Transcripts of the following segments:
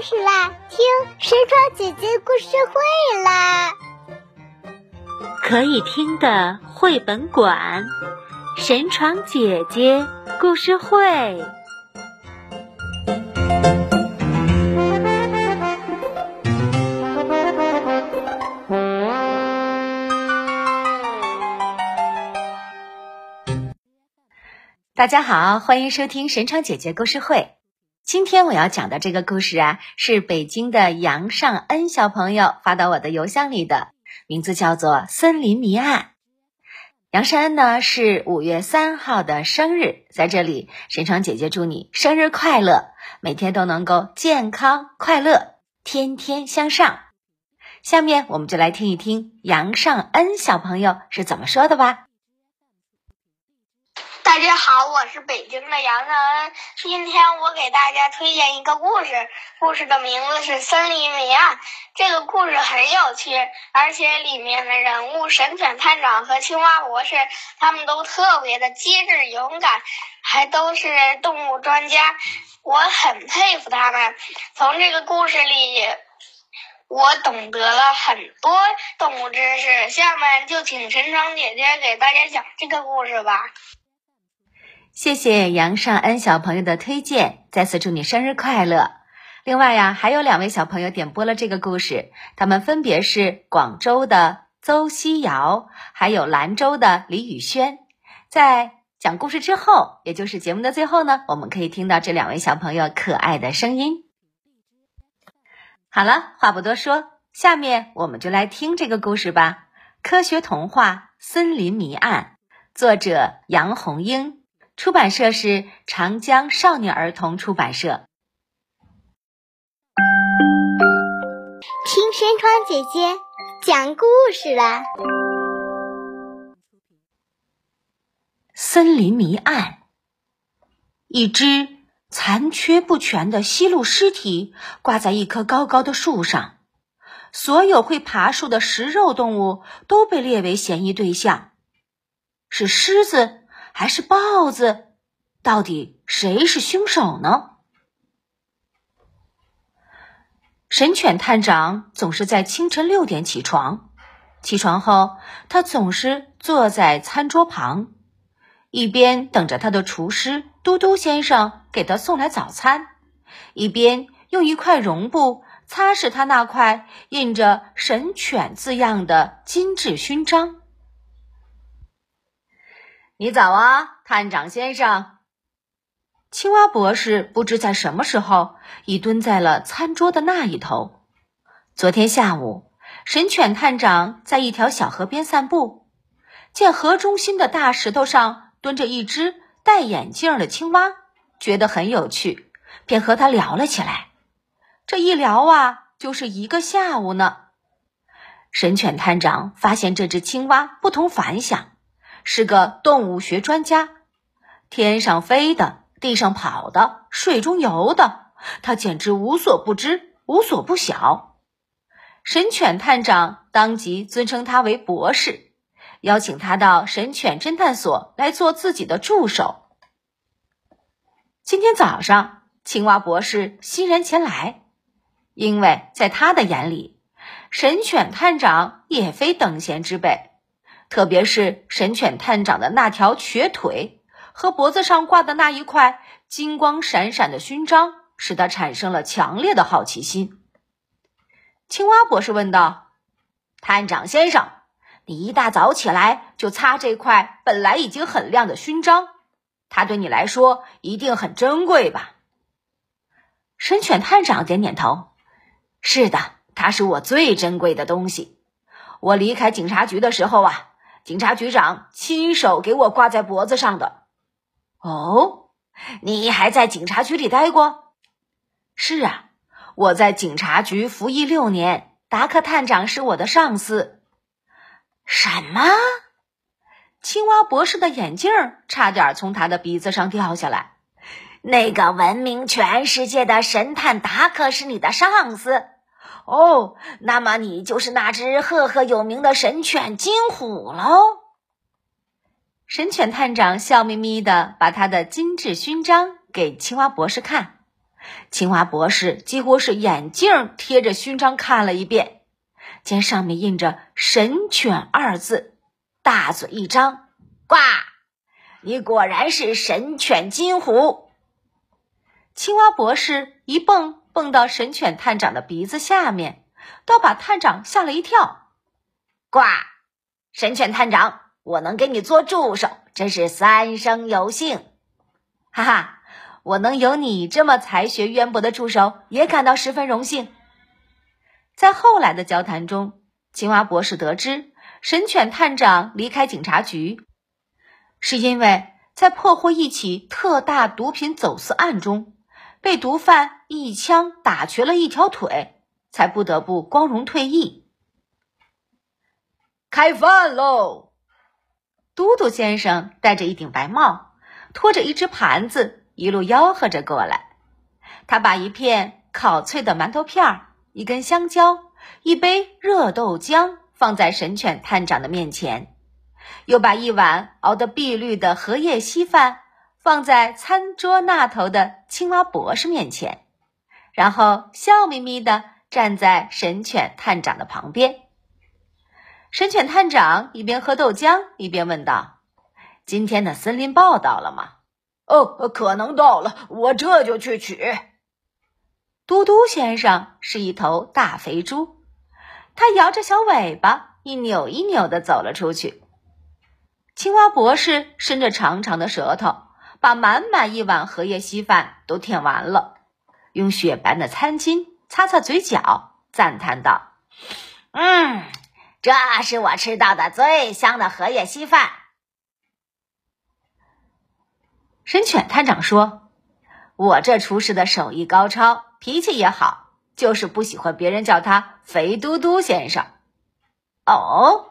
事啦！听神窗姐姐故事会啦！可以听的绘本馆，神床姐姐故事会。大家好，欢迎收听神床姐姐故事会。今天我要讲的这个故事啊，是北京的杨尚恩小朋友发到我的邮箱里的，名字叫做《森林谜案》。杨尚恩呢是五月三号的生日，在这里，神床姐姐祝你生日快乐，每天都能够健康快乐，天天向上。下面我们就来听一听杨尚恩小朋友是怎么说的吧。大家好，我是北京的杨尚恩。今天我给大家推荐一个故事，故事的名字是《森林迷案》。这个故事很有趣，而且里面的人物神犬探长和青蛙博士，他们都特别的机智勇敢，还都是动物专家。我很佩服他们。从这个故事里，我懂得了很多动物知识。下面就请陈昌姐姐给大家讲这个故事吧。谢谢杨尚恩小朋友的推荐，再次祝你生日快乐。另外呀，还有两位小朋友点播了这个故事，他们分别是广州的邹希瑶，还有兰州的李宇轩。在讲故事之后，也就是节目的最后呢，我们可以听到这两位小朋友可爱的声音。好了，话不多说，下面我们就来听这个故事吧。科学童话《森林谜案》，作者杨红英。出版社是长江少年儿童出版社。听山川姐姐讲故事了。森林迷案：一只残缺不全的西鹿尸体挂在一棵高高的树上，所有会爬树的食肉动物都被列为嫌疑对象。是狮子。还是豹子？到底谁是凶手呢？神犬探长总是在清晨六点起床。起床后，他总是坐在餐桌旁，一边等着他的厨师嘟嘟先生给他送来早餐，一边用一块绒布擦拭他那块印着“神犬”字样的精致勋章。你早啊，探长先生。青蛙博士不知在什么时候已蹲在了餐桌的那一头。昨天下午，神犬探长在一条小河边散步，见河中心的大石头上蹲着一只戴眼镜的青蛙，觉得很有趣，便和他聊了起来。这一聊啊，就是一个下午呢。神犬探长发现这只青蛙不同凡响。是个动物学专家，天上飞的，地上跑的，水中游的，他简直无所不知，无所不晓。神犬探长当即尊称他为博士，邀请他到神犬侦探所来做自己的助手。今天早上，青蛙博士欣然前来，因为在他的眼里，神犬探长也非等闲之辈。特别是神犬探长的那条瘸腿和脖子上挂的那一块金光闪闪的勋章，使他产生了强烈的好奇心。青蛙博士问道：“探长先生，你一大早起来就擦这块本来已经很亮的勋章，它对你来说一定很珍贵吧？”神犬探长点点头：“是的，它是我最珍贵的东西。我离开警察局的时候啊。”警察局长亲手给我挂在脖子上的。哦，你还在警察局里待过？是啊，我在警察局服役六年。达克探长是我的上司。什么？青蛙博士的眼镜差点从他的鼻子上掉下来。那个闻名全世界的神探达克是你的上司？哦，那么你就是那只赫赫有名的神犬金虎喽！神犬探长笑眯眯的把他的金质勋章给青蛙博士看，青蛙博士几乎是眼镜贴着勋章看了一遍，见上面印着“神犬”二字，大嘴一张，呱！你果然是神犬金虎。青蛙博士一蹦蹦到神犬探长的鼻子下面，倒把探长吓了一跳。呱！神犬探长，我能给你做助手，真是三生有幸。哈哈。我能有你这么才学渊博的助手，也感到十分荣幸。在后来的交谈中，青蛙博士得知，神犬探长离开警察局，是因为在破获一起特大毒品走私案中，被毒贩一枪打瘸了一条腿，才不得不光荣退役。开饭喽！嘟嘟先生戴着一顶白帽，拖着一只盘子。一路吆喝着过来，他把一片烤脆的馒头片儿、一根香蕉、一杯热豆浆放在神犬探长的面前，又把一碗熬得碧绿的荷叶稀饭放在餐桌那头的青蛙博士面前，然后笑眯眯的站在神犬探长的旁边。神犬探长一边喝豆浆一边问道：“今天的森林报道了吗？”哦，可能到了，我这就去取。嘟嘟先生是一头大肥猪，他摇着小尾巴，一扭一扭的走了出去。青蛙博士伸着长长的舌头，把满满一碗荷叶稀饭都舔完了，用雪白的餐巾擦擦嘴角，赞叹道：“嗯，这是我吃到的最香的荷叶稀饭。”神犬探长说：“我这厨师的手艺高超，脾气也好，就是不喜欢别人叫他肥嘟嘟先生。”哦，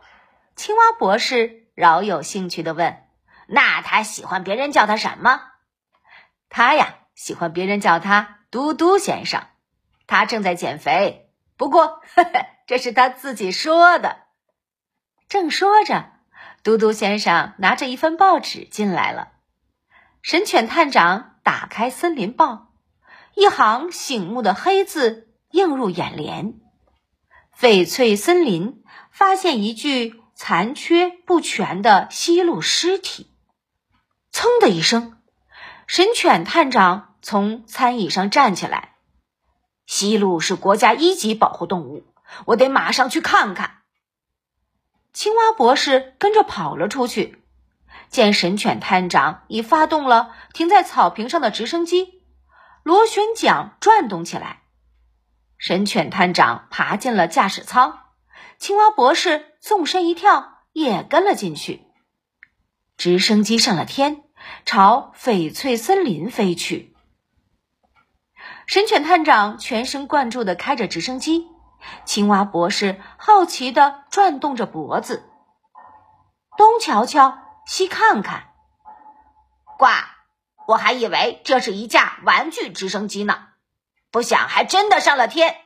青蛙博士饶有兴趣的问：“那他喜欢别人叫他什么？”他呀，喜欢别人叫他嘟嘟先生。他正在减肥，不过呵呵这是他自己说的。正说着，嘟嘟先生拿着一份报纸进来了。神犬探长打开《森林报》，一行醒目的黑字映入眼帘：“翡翠森林发现一具残缺不全的西鹿尸体。”噌的一声，神犬探长从餐椅上站起来：“西鹿是国家一级保护动物，我得马上去看看。”青蛙博士跟着跑了出去。见神犬探长已发动了停在草坪上的直升机，螺旋桨转动起来。神犬探长爬进了驾驶舱，青蛙博士纵身一跳，也跟了进去。直升机上了天，朝翡翠森林飞去。神犬探长全神贯注地开着直升机，青蛙博士好奇地转动着脖子，东瞧瞧。西看看，呱！我还以为这是一架玩具直升机呢，不想还真的上了天。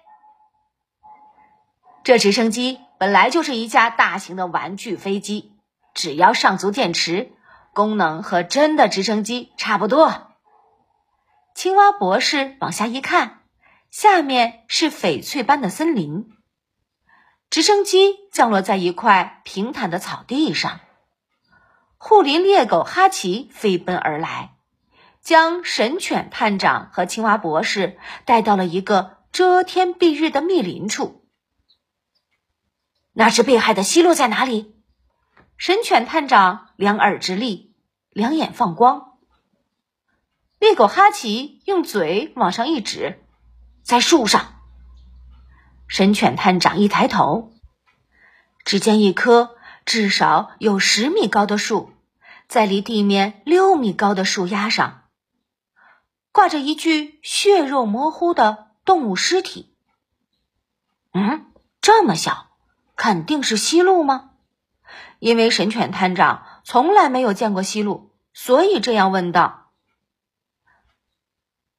这直升机本来就是一架大型的玩具飞机，只要上足电池，功能和真的直升机差不多。青蛙博士往下一看，下面是翡翠般的森林。直升机降落在一块平坦的草地上。护林猎狗哈奇飞奔而来，将神犬探长和青蛙博士带到了一个遮天蔽日的密林处。那只被害的西鹿在哪里？神犬探长两耳直立，两眼放光。猎狗哈奇用嘴往上一指，在树上。神犬探长一抬头，只见一棵。至少有十米高的树，在离地面六米高的树丫上，挂着一具血肉模糊的动物尸体。嗯，这么小，肯定是西鹿吗？因为神犬探长从来没有见过西鹿，所以这样问道。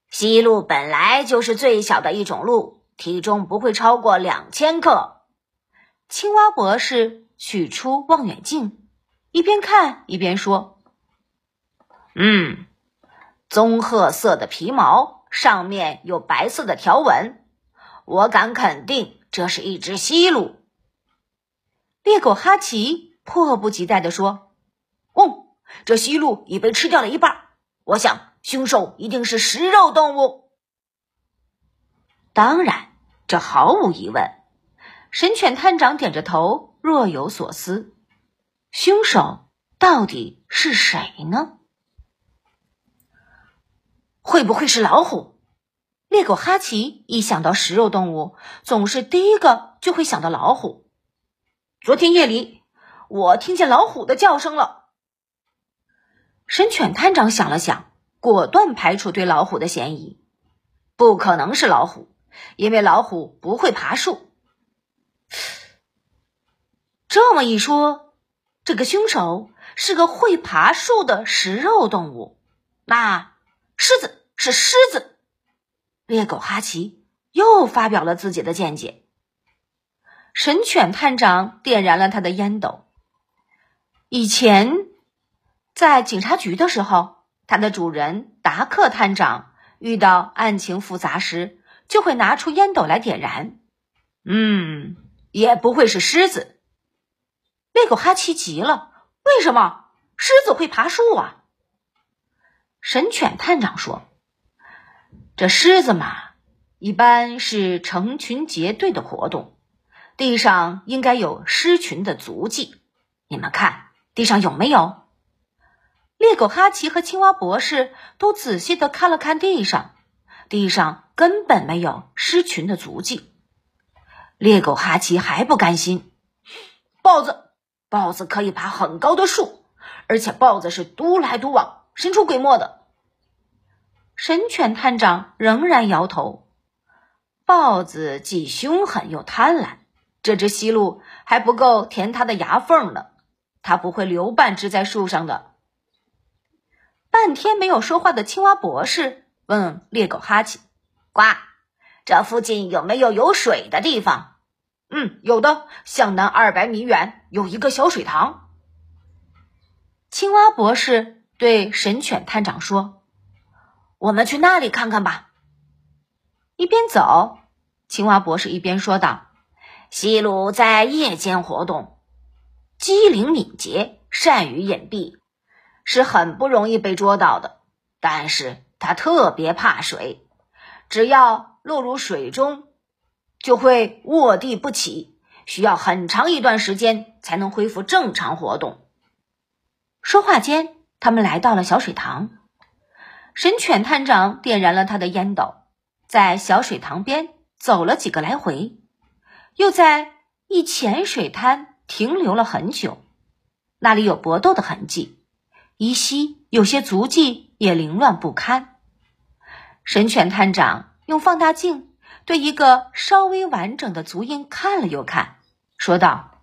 西鹿本来就是最小的一种鹿，体重不会超过两千克。青蛙博士。取出望远镜，一边看一边说：“嗯，棕褐色的皮毛，上面有白色的条纹，我敢肯定这是一只西鹿。猎狗哈奇迫不及待地说：“哦，这西鹿已被吃掉了一半，我想凶手一定是食肉动物。”当然，这毫无疑问。神犬探长点着头，若有所思。凶手到底是谁呢？会不会是老虎？猎狗哈奇一想到食肉动物，总是第一个就会想到老虎。昨天夜里，我听见老虎的叫声了。神犬探长想了想，果断排除对老虎的嫌疑。不可能是老虎，因为老虎不会爬树。这么一说，这个凶手是个会爬树的食肉动物。那狮子是狮子。猎狗哈奇又发表了自己的见解。神犬探长点燃了他的烟斗。以前在警察局的时候，他的主人达克探长遇到案情复杂时，就会拿出烟斗来点燃。嗯。也不会是狮子。猎狗哈奇急了：“为什么狮子会爬树啊？”神犬探长说：“这狮子嘛，一般是成群结队的活动，地上应该有狮群的足迹。你们看，地上有没有？”猎狗哈奇和青蛙博士都仔细的看了看地上，地上根本没有狮群的足迹。猎狗哈奇还不甘心，豹子，豹子可以爬很高的树，而且豹子是独来独往、神出鬼没的。神犬探长仍然摇头，豹子既凶狠又贪婪，这只西鹿还不够填它的牙缝呢，它不会留半只在树上的。半天没有说话的青蛙博士问猎狗哈奇：“呱，这附近有没有有水的地方？”嗯，有的，向南二百米远有一个小水塘。青蛙博士对神犬探长说：“我们去那里看看吧。”一边走，青蛙博士一边说道：“西鲁在夜间活动，机灵敏捷，善于隐蔽，是很不容易被捉到的。但是它特别怕水，只要落入水中。”就会卧地不起，需要很长一段时间才能恢复正常活动。说话间，他们来到了小水塘。神犬探长点燃了他的烟斗，在小水塘边走了几个来回，又在一浅水滩停留了很久。那里有搏斗的痕迹，依稀有些足迹也凌乱不堪。神犬探长用放大镜。对一个稍微完整的足印看了又看，说道：“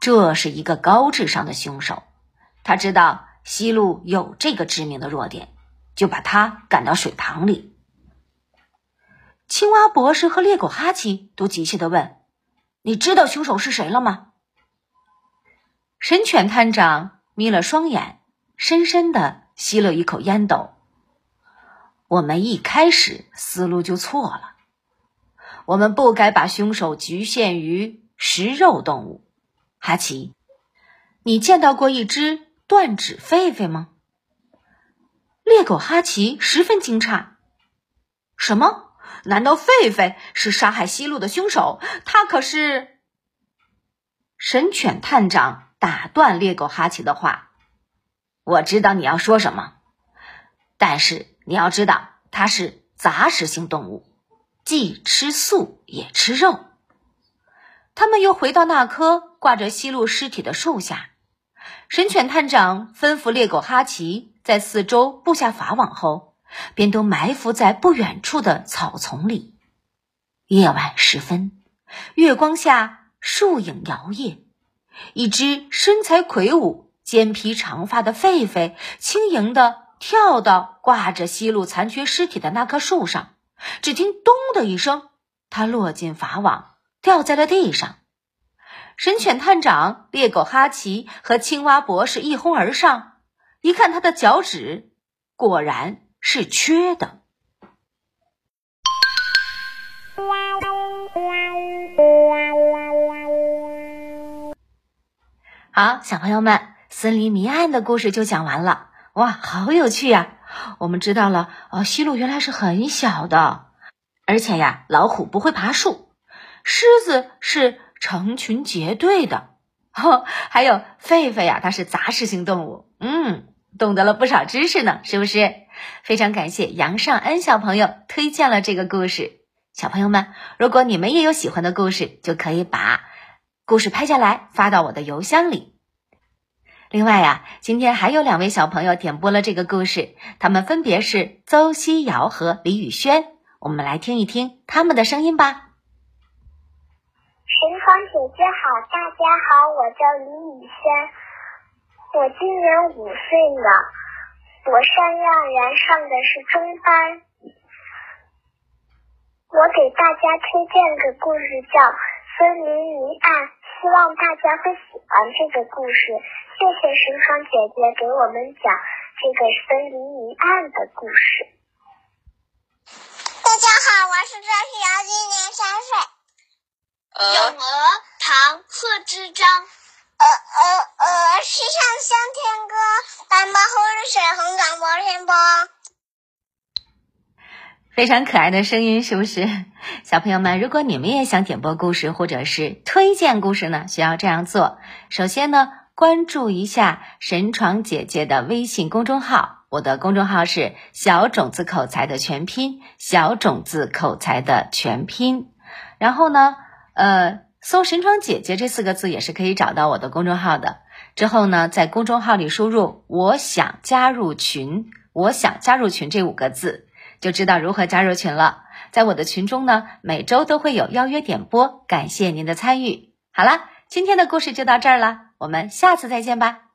这是一个高智商的凶手，他知道西路有这个致命的弱点，就把他赶到水塘里。”青蛙博士和猎狗哈奇都急切的问：“你知道凶手是谁了吗？”神犬探长眯了双眼，深深的吸了一口烟斗。我们一开始思路就错了。我们不该把凶手局限于食肉动物。哈奇，你见到过一只断指狒狒吗？猎狗哈奇十分惊诧。什么？难道狒狒是杀害西路的凶手？他可是……神犬探长打断猎狗哈奇的话：“我知道你要说什么，但是你要知道，它是杂食性动物。”既吃素也吃肉。他们又回到那棵挂着西路尸体的树下。神犬探长吩咐猎狗哈奇在四周布下法网后，便都埋伏在不远处的草丛里。夜晚时分，月光下树影摇曳，一只身材魁梧、肩披长发的狒狒轻盈地跳到挂着西路残缺尸体的那棵树上，只听“咚”的一声，它落进法网，掉在了地上。神犬探长、猎狗哈奇和青蛙博士一哄而上，一看他的脚趾，果然是缺的。哇好，小朋友们，森林谜案的故事就讲完了。哇，好有趣呀！我们知道了，哦，西路原来是很小的，而且呀，老虎不会爬树，狮子是成群结队的，哦，还有狒狒呀，它是杂食性动物。嗯，懂得了不少知识呢，是不是？非常感谢杨尚恩小朋友推荐了这个故事。小朋友们，如果你们也有喜欢的故事，就可以把故事拍下来发到我的邮箱里。另外呀，今天还有两位小朋友点播了这个故事，他们分别是邹希瑶和李宇轩。我们来听一听他们的声音吧。神床姐姐好，大家好，我叫李宇轩，我今年五岁了，我上幼儿园上的是中班。我给大家推荐个故事叫《森林谜案》，希望大家会喜欢这个故事。谢谢神床姐姐给我们讲这个森林一案的故事。大家好，我是张旭瑶，今年三岁。咏鹅，唐·贺知章。鹅鹅鹅，西上向天歌，白毛浮绿水，红掌拨清波。非常可爱的声音，是不是？小朋友们，如果你们也想点播故事或者是推荐故事呢，需要这样做。首先呢。关注一下神床姐姐的微信公众号，我的公众号是小种子口才的全拼，小种子口才的全拼。然后呢，呃，搜“神床姐姐”这四个字也是可以找到我的公众号的。之后呢，在公众号里输入“我想加入群”，我想加入群这五个字，就知道如何加入群了。在我的群中呢，每周都会有邀约点播，感谢您的参与。好了，今天的故事就到这儿了。我们下次再见吧。